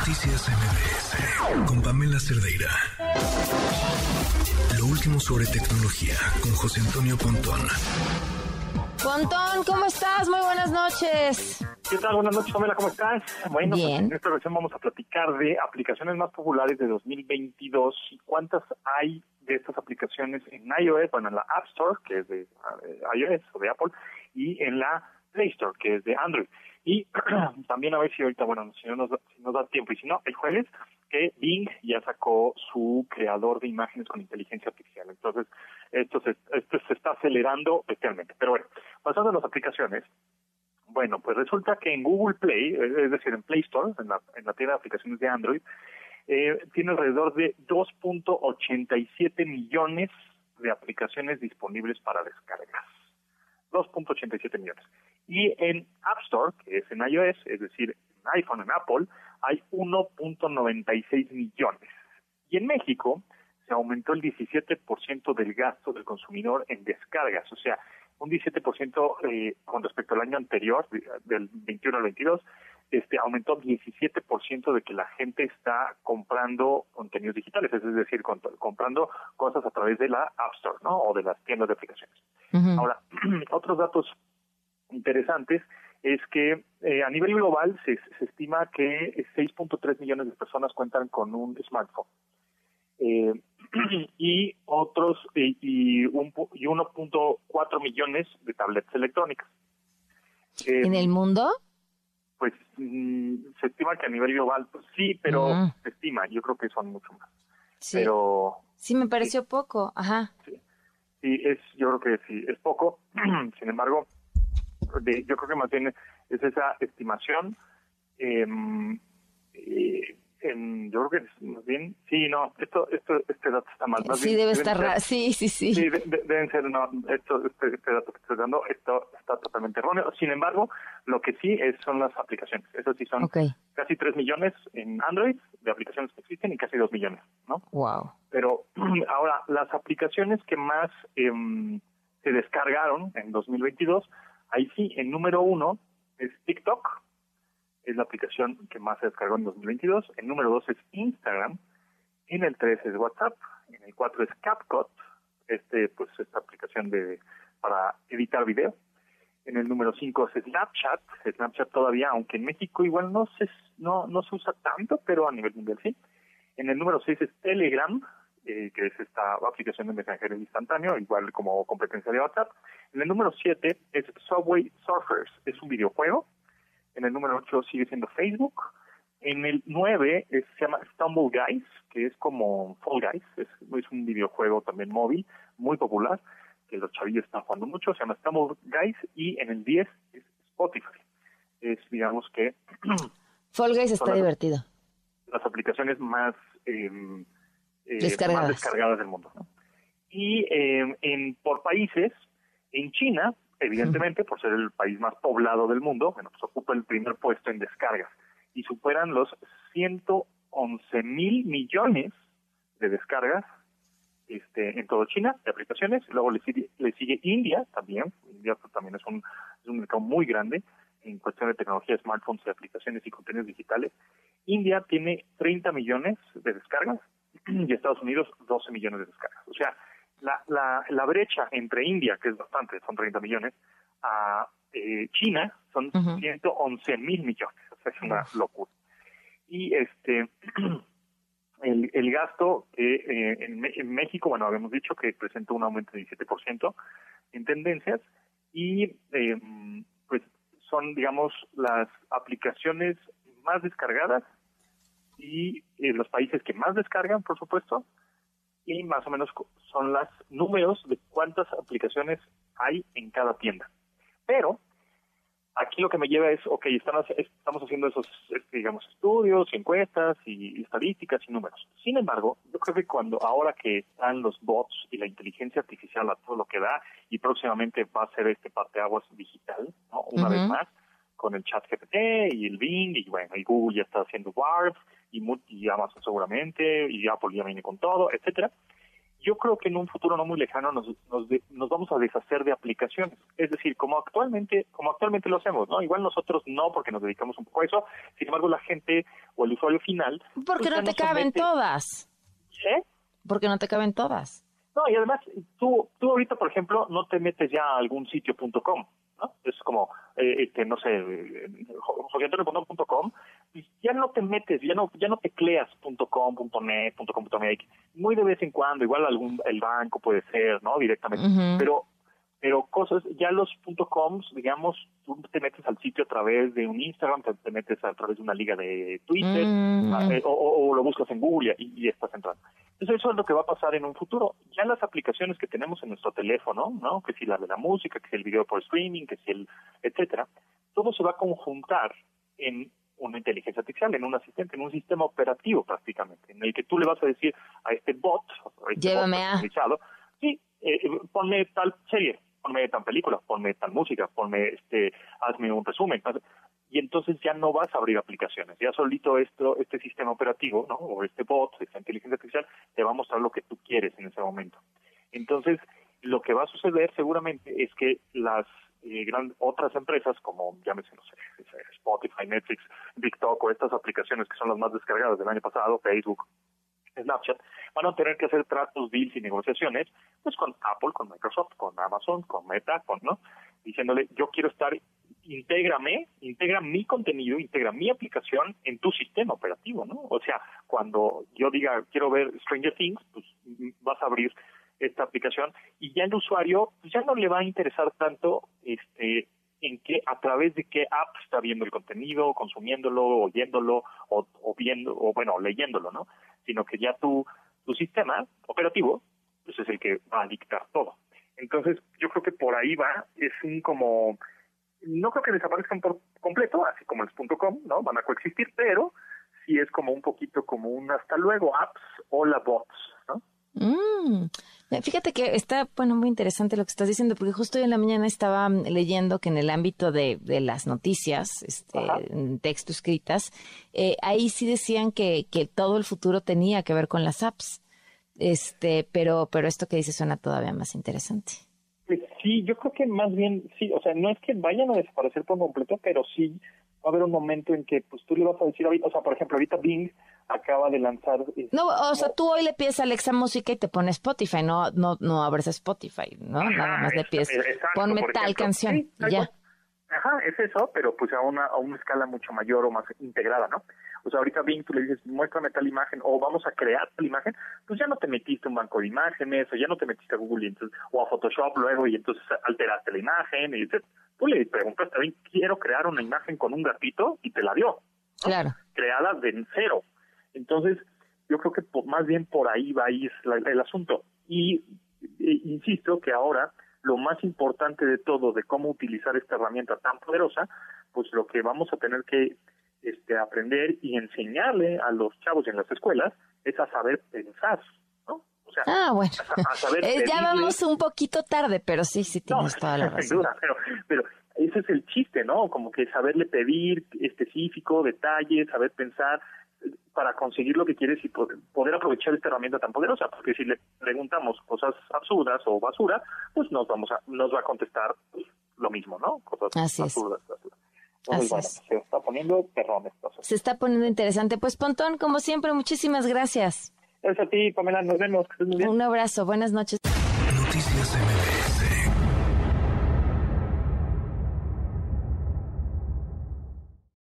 Noticias MBS con Pamela Cerdeira. Lo último sobre tecnología con José Antonio Pontón. Pontón, ¿cómo estás? Muy buenas noches. ¿Qué tal? Buenas noches, Pamela, ¿cómo estás? Bueno, pues en esta versión vamos a platicar de aplicaciones más populares de 2022 y cuántas hay de estas aplicaciones en iOS, bueno, en la App Store, que es de eh, iOS o de Apple, y en la Play Store, que es de Android. Y también a ver si ahorita, bueno, si, no nos, si nos da tiempo, y si no, el jueves, que Bing ya sacó su creador de imágenes con inteligencia artificial. Entonces, esto se, esto se está acelerando especialmente. Pero bueno, pasando a las aplicaciones, bueno, pues resulta que en Google Play, es decir, en Play Store, en la, en la tienda de aplicaciones de Android, eh, tiene alrededor de 2.87 millones de aplicaciones disponibles para descargas. 2.87 millones. Y en App Store, que es en iOS, es decir, en iPhone, en Apple, hay 1.96 millones. Y en México se aumentó el 17% del gasto del consumidor en descargas, o sea, un 17% eh, con respecto al año anterior, del 21 al 22, este aumentó 17% de que la gente está comprando contenidos digitales, es decir, comprando cosas a través de la App Store, ¿no? O de las tiendas de aplicaciones. Ahora, otros datos interesantes es que eh, a nivel global se, estima que 6.3 millones de personas cuentan con un smartphone. Eh, y otros y, y, un, y 1.4 millones de tablets electrónicas. ¿En el mundo? Pues mm, se estima que a nivel global, pues sí, pero se estima, yo creo que son mucho más. Sí. Pero sí me pareció poco, ajá. Sí. sí, es, yo creo que sí, es poco. Sin embargo, yo creo que más bien es esa estimación. Em, eh, yo creo que más bien, sí, no, esto, esto, este dato está mal. sí, debe estar raro, sí, sí, sí. Sí, deben ser, no, esto, este, este, dato que estoy dando, esto está totalmente erróneo. Sin embargo, lo que sí es, son las aplicaciones. Eso sí son casi 3 millones en Android de aplicaciones que existen y casi 2 millones, ¿no? Wow. Pero ahora, las aplicaciones que más em, se descargaron en 2022 Ahí sí, el número uno es TikTok, es la aplicación que más se descargó en 2022. El número dos es Instagram. En el tres es WhatsApp. En el cuatro es CapCut, este, pues esta aplicación de para editar video. En el número cinco es Snapchat. Snapchat todavía, aunque en México igual no se, no, no se usa tanto, pero a nivel mundial sí. En el número seis es Telegram, eh, que es esta aplicación de mensajería instantáneo, igual como competencia de WhatsApp. En el número 7 es Subway Surfers, es un videojuego. En el número 8 sigue siendo Facebook. En el 9 se llama Stumble Guys, que es como Fall Guys, es, un videojuego también móvil, muy popular, que los chavillos están jugando mucho, se llama Stumble Guys. Y en el 10 es Spotify. Es, digamos que... Fall Guys está divertido. Las aplicaciones más... Eh, eh, descargadas. más descargadas del mundo. Y eh, en, por países, en China, evidentemente, por ser el país más poblado del mundo, bueno, pues ocupa el primer puesto en descargas y superan los 111 mil millones de descargas este, en todo China de aplicaciones. Luego le sigue, le sigue India también. India pues, también es un, es un mercado muy grande en cuestión de tecnología, smartphones, de aplicaciones y contenidos digitales. India tiene 30 millones de descargas y Estados Unidos 12 millones de descargas. O sea, la, la, la brecha entre India, que es bastante, son 30 millones, a eh, China son 111 mil millones. O sea, es una locura. Y este el, el gasto que eh, en, en, México, bueno, habíamos dicho que presentó un aumento de 17% en tendencias y eh, pues son, digamos, las aplicaciones más descargadas y eh, los países que más descargan, por supuesto, y más o menos son los números de cuántas aplicaciones hay en cada tienda. Pero aquí lo que me lleva es, ok, estamos, estamos haciendo esos, digamos, estudios, encuestas y estadísticas y números. Sin embargo, yo creo que cuando ahora que están los bots y la inteligencia artificial a todo lo que da y próximamente va a ser este parteaguas digital, ¿no? una vez más, con el chat GPT y el Bing y bueno, y Google ya está haciendo Warp y, y Amazon seguramente y Apple ya viene con todo, etcétera. yo creo que en un futuro no muy lejano nos, nos, vamos a deshacer de aplicaciones. Es decir, como actualmente, como actualmente lo hacemos, ¿no? Igual nosotros no, porque nos dedicamos un poco a eso. Sin embargo, la gente o el usuario final. Porque pues no te caben todas. ¿Eh? Porque no te caben todas. No, y además, tú, tú ahorita, por ejemplo, no te metes ya a algún sitio.com. ¿no? Es como, eh, este, no sé, joseantonio.com, ya no te metes, ya no, ya no tecleas .com, .net, .com, .mx, muy de vez en cuando, igual algún, el banco puede ser, ¿no? Directamente, pero pero cosas, ya los .coms, digamos, tú te metes al sitio a través de un Instagram, te, metes a través de una liga de Twitter, mm. eh, o, lo buscas en Google y, y, estás entrando. Entonces eso es lo que va a pasar en un futuro. Ya las aplicaciones que tenemos en nuestro teléfono, ¿no? Que si la de la música, que si el video por streaming, que si el, etcétera, todo se va a conjuntar en una inteligencia artificial, en un asistente, en un sistema operativo prácticamente, en el que tú le vas a decir a este bot, a este Llévame a... sí, eh, ponme tal serie, ponme tal película, ponme tal música, ponme este, hazme un resumen. Y entonces ya no vas a abrir aplicaciones, ya solito esto, este sistema operativo, ¿no? O este bot, esta inteligencia artificial, te va a mostrar lo que tú quieres en ese momento. Entonces, lo que va a suceder seguramente es que las eh, otras empresas como, llámese, no sé, Spotify, Netflix, TikTok o estas aplicaciones que son las más descargadas del año pasado, Facebook, Snapchat, van a tener que hacer tratos, deals y negociaciones, pues con Apple, con Microsoft, con Amazon, con Meta, con, ¿no? Diciéndole, yo quiero estar, intégrame, integra mi contenido, integra mi aplicación en tu sistema operativo, ¿no? O sea, cuando yo diga, quiero ver Stranger Things, pues vas a abrir esta aplicación y ya el usuario pues ya no le va a interesar tanto este en qué a través de qué app está viendo el contenido, consumiéndolo, oyéndolo o, o viendo o bueno, leyéndolo, ¿no? sino que ya tu, tu sistema operativo pues es el que va a dictar todo. Entonces, yo creo que por ahí va, es un como, no creo que desaparezcan por completo, así como el .com, ¿no? Van a coexistir, pero sí es como un poquito como un hasta luego apps o la bots, ¿no? Mm. Fíjate que está, bueno, muy interesante lo que estás diciendo, porque justo hoy en la mañana estaba mm, leyendo que en el ámbito de, de las noticias, este, texto escritas, eh, ahí sí decían que, que todo el futuro tenía que ver con las apps. Este, pero, pero esto que dices suena todavía más interesante. Sí, yo creo que más bien, sí, o sea, no es que vayan a desaparecer por completo, pero sí va a haber un momento en que pues tú le vas a decir o sea, por ejemplo, ahorita Bing acaba de lanzar No, o sea, tú hoy le pides a Alexa música y te pone Spotify, no no no abres Spotify, ¿no? Nada más le pides ponme tal canción ya. Ajá, es eso, pero pues a una, a una escala mucho mayor o más integrada, ¿no? O sea, ahorita Bing tú le dices, muéstrame tal imagen o vamos a crear tal imagen, pues ya no te metiste un banco de imágenes o ya no te metiste a Google y entonces, o a Photoshop luego y entonces alteraste la imagen y tú le preguntaste a Bing, quiero crear una imagen con un gatito y te la dio. Claro. Creada de cero. Entonces, yo creo que más bien por ahí va a ir el asunto. Y e, insisto que ahora lo más importante de todo, de cómo utilizar esta herramienta tan poderosa, pues lo que vamos a tener que este, aprender y enseñarle a los chavos en las escuelas es a saber pensar, ¿no? O sea, ah, bueno. Eh, ya vamos un poquito tarde, pero sí, sí tienes toda la razón. Sin duda, pero, pero ese es el chiste, ¿no? Como que saberle pedir específico, detalles, saber pensar, para conseguir lo que quieres y poder, aprovechar esta herramienta tan poderosa, porque si le preguntamos cosas absurdas o basura, pues nos vamos a, nos va a contestar pues, lo mismo, ¿no? Cosas absurdas, se está poniendo perrón esto. Se está poniendo interesante. Pues Pontón, como siempre, muchísimas gracias. Gracias a ti, Pamela, nos vemos. Un abrazo, buenas noches. Noticias